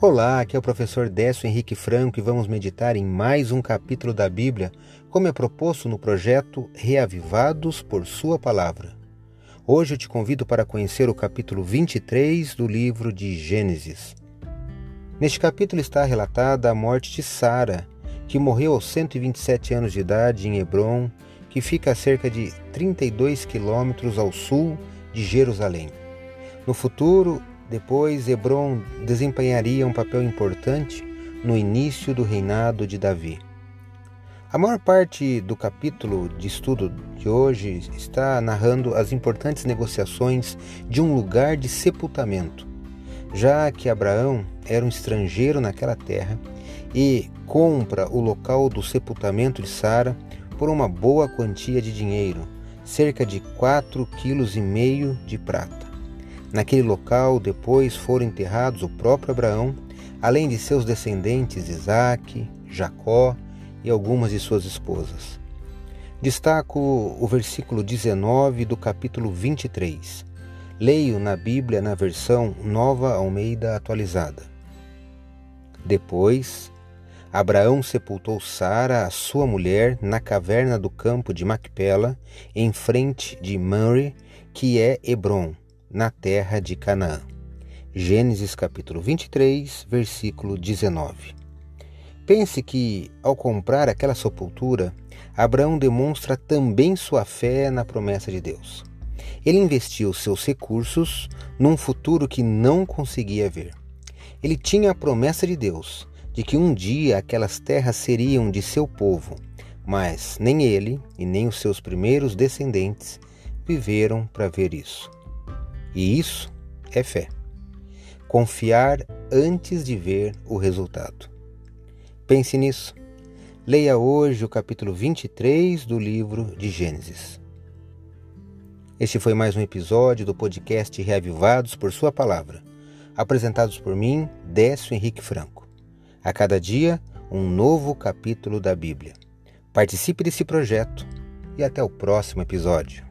Olá, aqui é o professor Décio Henrique Franco e vamos meditar em mais um capítulo da Bíblia, como é proposto no projeto Reavivados por Sua Palavra. Hoje eu te convido para conhecer o capítulo 23 do livro de Gênesis. Neste capítulo está relatada a morte de Sara, que morreu aos 127 anos de idade em Hebron, que fica a cerca de 32 quilômetros ao sul de Jerusalém. No futuro, depois, Hebron desempenharia um papel importante no início do reinado de Davi. A maior parte do capítulo de estudo de hoje está narrando as importantes negociações de um lugar de sepultamento, já que Abraão era um estrangeiro naquela terra e compra o local do sepultamento de Sara por uma boa quantia de dinheiro, cerca de quatro quilos e meio de prata. Naquele local depois foram enterrados o próprio Abraão, além de seus descendentes Isaque, Jacó e algumas de suas esposas. Destaco o versículo 19 do capítulo 23. Leio na Bíblia na versão Nova Almeida atualizada. Depois, Abraão sepultou Sara, a sua mulher, na caverna do campo de Macpela, em frente de Mamre, que é Hebron na terra de Canaã. Gênesis capítulo 23, versículo 19. Pense que, ao comprar aquela sepultura, Abraão demonstra também sua fé na promessa de Deus. Ele investiu seus recursos num futuro que não conseguia ver. Ele tinha a promessa de Deus de que um dia aquelas terras seriam de seu povo, mas nem ele e nem os seus primeiros descendentes viveram para ver isso. E isso é fé. Confiar antes de ver o resultado. Pense nisso. Leia hoje o capítulo 23 do livro de Gênesis. Este foi mais um episódio do podcast Reavivados por Sua Palavra, apresentados por mim, Décio Henrique Franco. A cada dia, um novo capítulo da Bíblia. Participe desse projeto e até o próximo episódio.